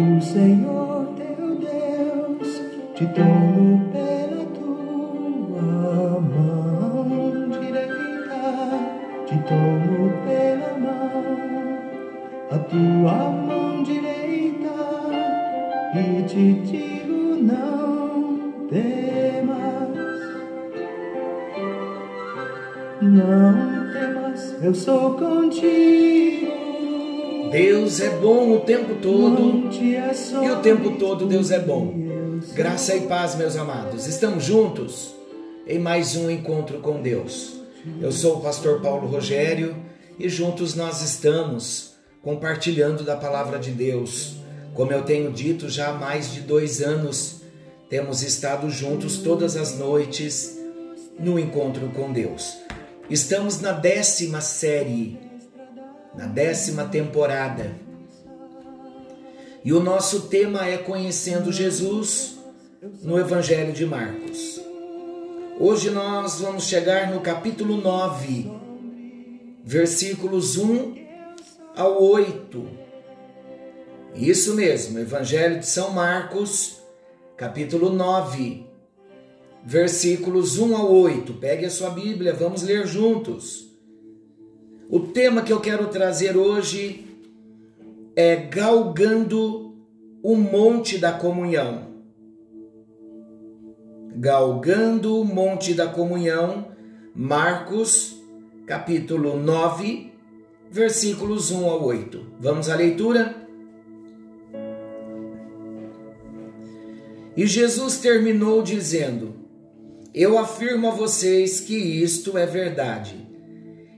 O Senhor teu Deus te tomo pela tua mão direita, te tomo pela mão, a tua mão direita, e te digo não temas, não temas, eu sou contigo. Deus é bom o tempo todo e o tempo todo Deus é bom. Graça e paz, meus amados. Estamos juntos em mais um encontro com Deus. Eu sou o pastor Paulo Rogério e juntos nós estamos compartilhando da palavra de Deus. Como eu tenho dito já há mais de dois anos, temos estado juntos todas as noites no encontro com Deus. Estamos na décima série na décima temporada. E o nosso tema é Conhecendo Jesus no Evangelho de Marcos. Hoje nós vamos chegar no capítulo 9, versículos 1 ao 8. Isso mesmo, Evangelho de São Marcos, capítulo 9, versículos 1 ao 8. Pegue a sua Bíblia, vamos ler juntos. O tema que eu quero trazer hoje é galgando o monte da comunhão. Galgando o monte da comunhão, Marcos, capítulo 9, versículos 1 ao 8. Vamos à leitura? E Jesus terminou dizendo: Eu afirmo a vocês que isto é verdade.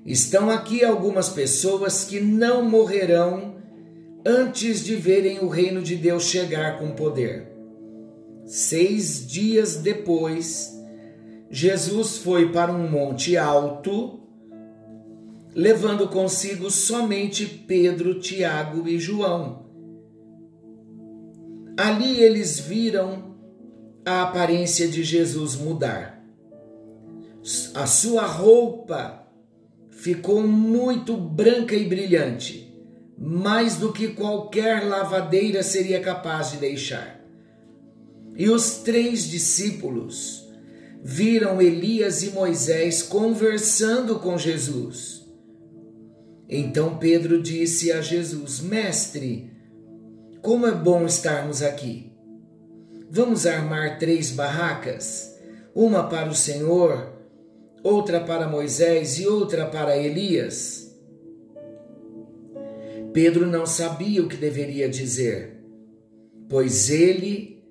Estão aqui algumas pessoas que não morrerão antes de verem o reino de Deus chegar com poder. Seis dias depois, Jesus foi para um monte alto, levando consigo somente Pedro, Tiago e João. Ali eles viram a aparência de Jesus mudar. A sua roupa ficou muito branca e brilhante, mais do que qualquer lavadeira seria capaz de deixar. E os três discípulos viram Elias e Moisés conversando com Jesus. Então Pedro disse a Jesus: Mestre, como é bom estarmos aqui. Vamos armar três barracas, uma para o Senhor, outra para Moisés e outra para Elias. Pedro não sabia o que deveria dizer, pois ele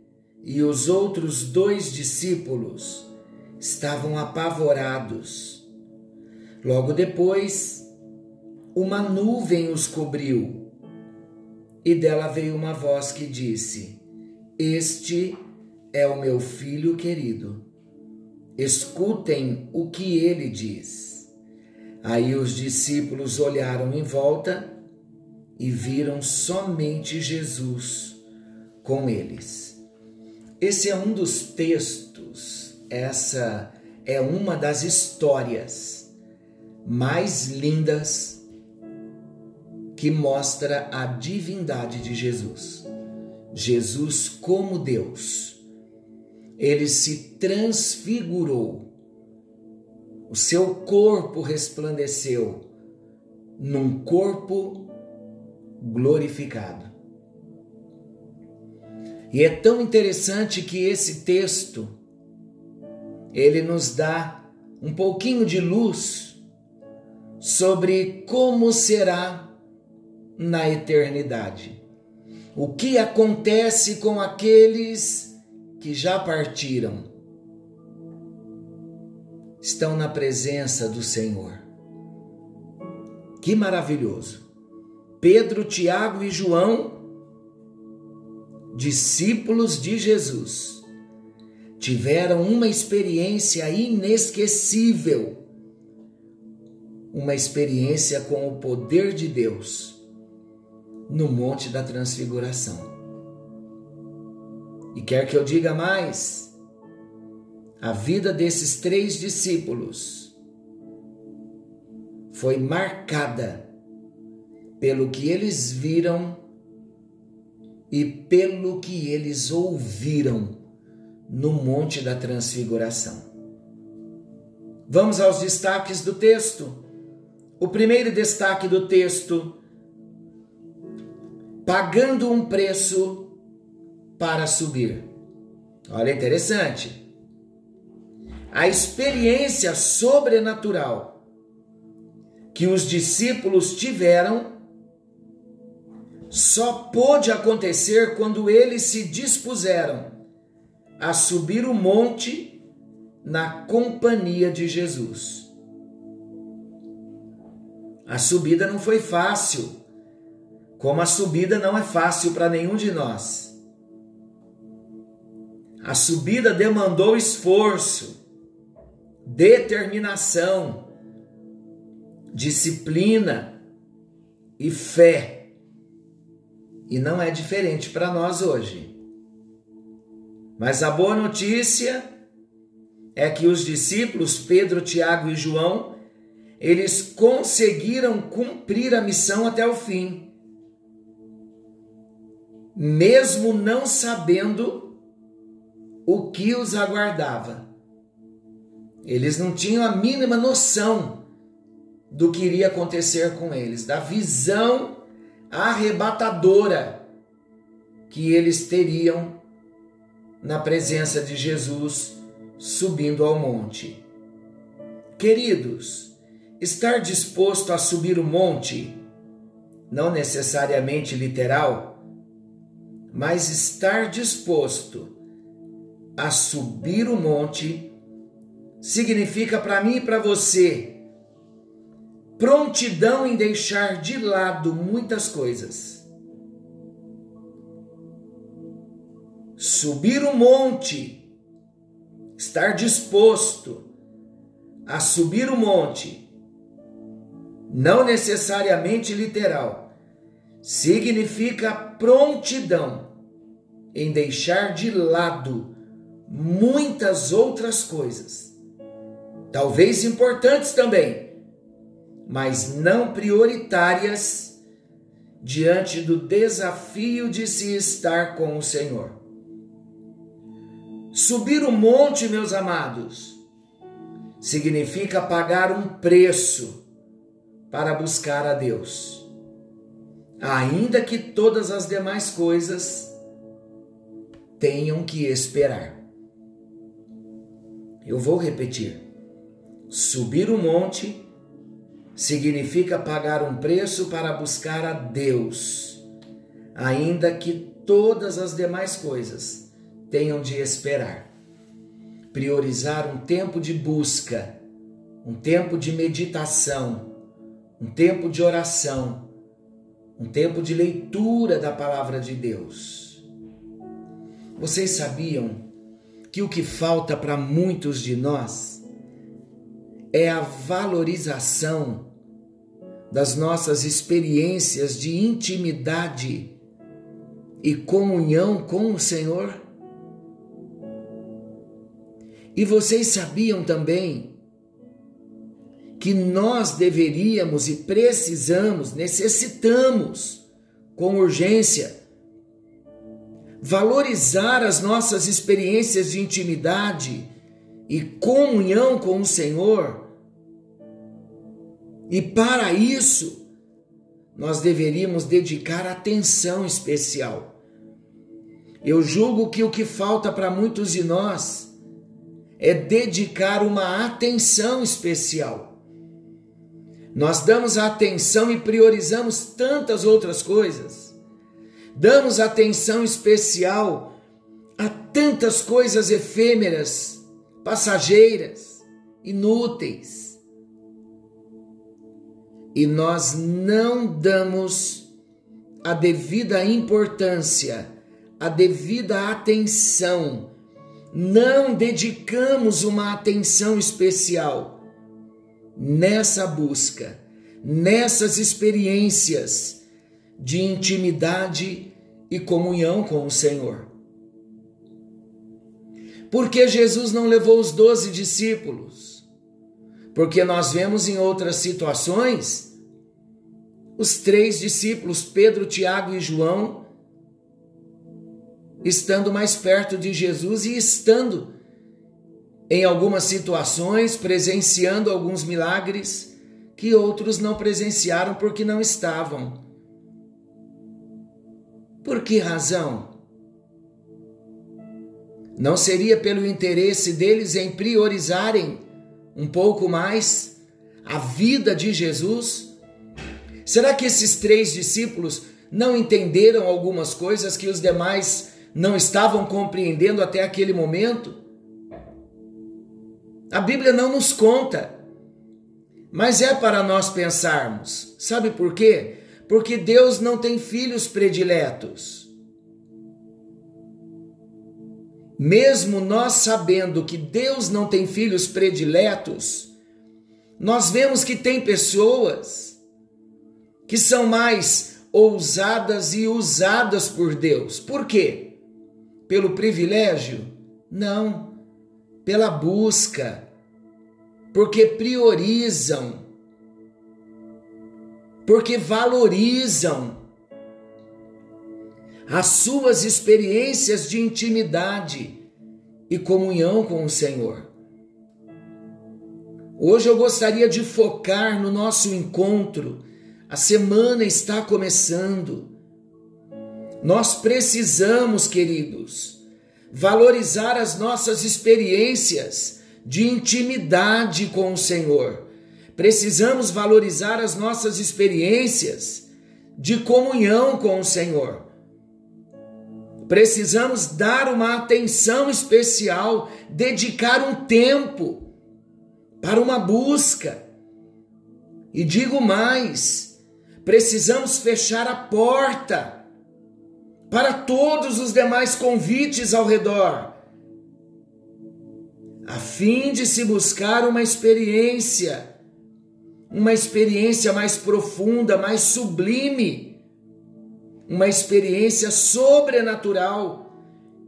e os outros dois discípulos estavam apavorados. Logo depois, uma nuvem os cobriu e dela veio uma voz que disse: Este é o meu filho querido escutem o que ele diz. Aí os discípulos olharam em volta e viram somente Jesus com eles. Esse é um dos textos, essa é uma das histórias mais lindas que mostra a divindade de Jesus. Jesus como Deus ele se transfigurou. O seu corpo resplandeceu num corpo glorificado. E é tão interessante que esse texto ele nos dá um pouquinho de luz sobre como será na eternidade. O que acontece com aqueles que já partiram estão na presença do Senhor. Que maravilhoso! Pedro, Tiago e João, discípulos de Jesus, tiveram uma experiência inesquecível, uma experiência com o poder de Deus no Monte da Transfiguração. E quer que eu diga mais? A vida desses três discípulos foi marcada pelo que eles viram e pelo que eles ouviram no Monte da Transfiguração. Vamos aos destaques do texto. O primeiro destaque do texto: pagando um preço para subir. Olha, interessante. A experiência sobrenatural que os discípulos tiveram só pôde acontecer quando eles se dispuseram a subir o monte na companhia de Jesus. A subida não foi fácil, como a subida não é fácil para nenhum de nós. A subida demandou esforço, determinação, disciplina e fé. E não é diferente para nós hoje. Mas a boa notícia é que os discípulos Pedro, Tiago e João, eles conseguiram cumprir a missão até o fim. Mesmo não sabendo o que os aguardava. Eles não tinham a mínima noção do que iria acontecer com eles, da visão arrebatadora que eles teriam na presença de Jesus subindo ao monte. Queridos, estar disposto a subir o monte, não necessariamente literal, mas estar disposto a subir o monte significa para mim e para você prontidão em deixar de lado muitas coisas. Subir o monte, estar disposto a subir o monte, não necessariamente literal, significa prontidão em deixar de lado muitas outras coisas, talvez importantes também mas não prioritárias diante do desafio de se estar com o Senhor. Subir o monte, meus amados, significa pagar um preço para buscar a Deus, ainda que todas as demais coisas tenham que esperar. Eu vou repetir: subir o monte significa pagar um preço para buscar a Deus, ainda que todas as demais coisas tenham de esperar. Priorizar um tempo de busca, um tempo de meditação, um tempo de oração, um tempo de leitura da palavra de Deus. Vocês sabiam que o que falta para muitos de nós é a valorização das nossas experiências de intimidade e comunhão com o Senhor? E vocês sabiam também que nós deveríamos e precisamos, necessitamos, com urgência, valorizar as nossas experiências de intimidade e comunhão com o Senhor e para isso, nós deveríamos dedicar atenção especial. Eu julgo que o que falta para muitos de nós é dedicar uma atenção especial. Nós damos atenção e priorizamos tantas outras coisas. Damos atenção especial a tantas coisas efêmeras, passageiras, inúteis. E nós não damos a devida importância, a devida atenção, não dedicamos uma atenção especial nessa busca, nessas experiências de intimidade e comunhão com o Senhor. Porque Jesus não levou os doze discípulos? Porque nós vemos em outras situações os três discípulos, Pedro, Tiago e João, estando mais perto de Jesus e estando em algumas situações, presenciando alguns milagres que outros não presenciaram porque não estavam. Por que razão? Não seria pelo interesse deles em priorizarem um pouco mais a vida de Jesus? Será que esses três discípulos não entenderam algumas coisas que os demais não estavam compreendendo até aquele momento? A Bíblia não nos conta, mas é para nós pensarmos. Sabe por quê? Porque Deus não tem filhos prediletos. Mesmo nós sabendo que Deus não tem filhos prediletos, nós vemos que tem pessoas que são mais ousadas e usadas por Deus. Por quê? Pelo privilégio? Não, pela busca, porque priorizam, porque valorizam as suas experiências de intimidade e comunhão com o Senhor. Hoje eu gostaria de focar no nosso encontro. A semana está começando. Nós precisamos, queridos, valorizar as nossas experiências de intimidade com o Senhor. Precisamos valorizar as nossas experiências de comunhão com o Senhor. Precisamos dar uma atenção especial, dedicar um tempo para uma busca. E digo mais, precisamos fechar a porta para todos os demais convites ao redor, a fim de se buscar uma experiência, uma experiência mais profunda, mais sublime uma experiência sobrenatural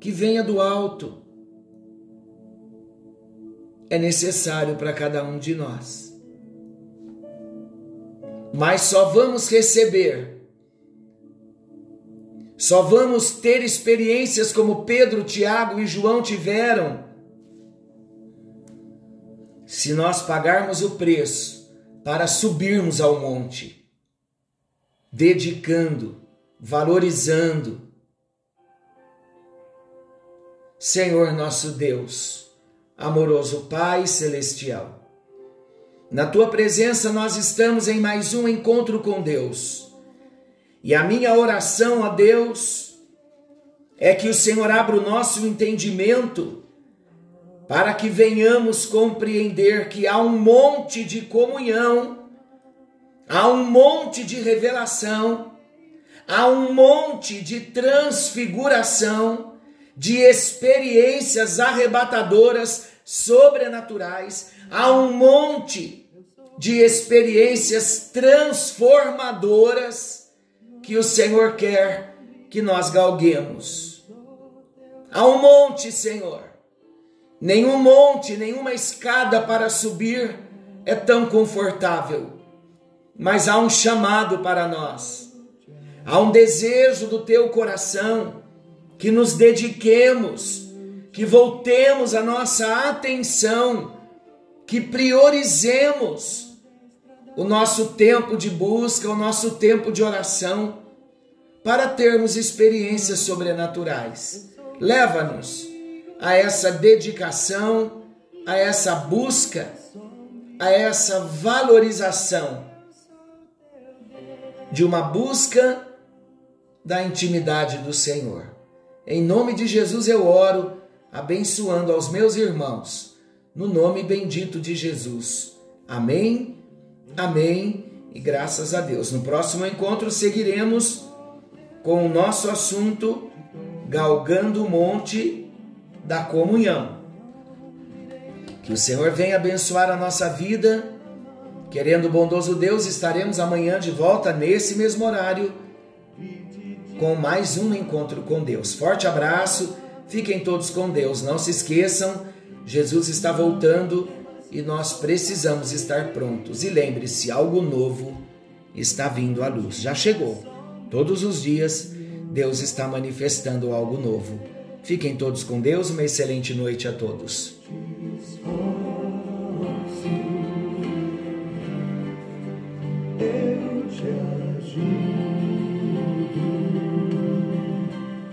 que venha do alto. É necessário para cada um de nós. Mas só vamos receber, só vamos ter experiências como Pedro, Tiago e João tiveram, se nós pagarmos o preço para subirmos ao monte, dedicando valorizando. Senhor nosso Deus, amoroso Pai celestial, na tua presença nós estamos em mais um encontro com Deus. E a minha oração a Deus é que o Senhor abra o nosso entendimento para que venhamos compreender que há um monte de comunhão, há um monte de revelação há um monte de transfiguração, de experiências arrebatadoras, sobrenaturais, há um monte de experiências transformadoras que o Senhor quer que nós galguemos. Há um monte, Senhor. Nenhum monte, nenhuma escada para subir é tão confortável, mas há um chamado para nós. Há um desejo do teu coração que nos dediquemos, que voltemos a nossa atenção, que priorizemos o nosso tempo de busca, o nosso tempo de oração, para termos experiências sobrenaturais. Leva-nos a essa dedicação, a essa busca, a essa valorização de uma busca da intimidade do Senhor. Em nome de Jesus eu oro, abençoando aos meus irmãos, no nome bendito de Jesus. Amém, amém e graças a Deus. No próximo encontro seguiremos com o nosso assunto Galgando o Monte da Comunhão. Que o Senhor venha abençoar a nossa vida. Querendo o bondoso Deus, estaremos amanhã de volta nesse mesmo horário com mais um encontro com Deus. Forte abraço, fiquem todos com Deus. Não se esqueçam, Jesus está voltando e nós precisamos estar prontos. E lembre-se, algo novo está vindo à luz. Já chegou. Todos os dias Deus está manifestando algo novo. Fiquem todos com Deus, uma excelente noite a todos.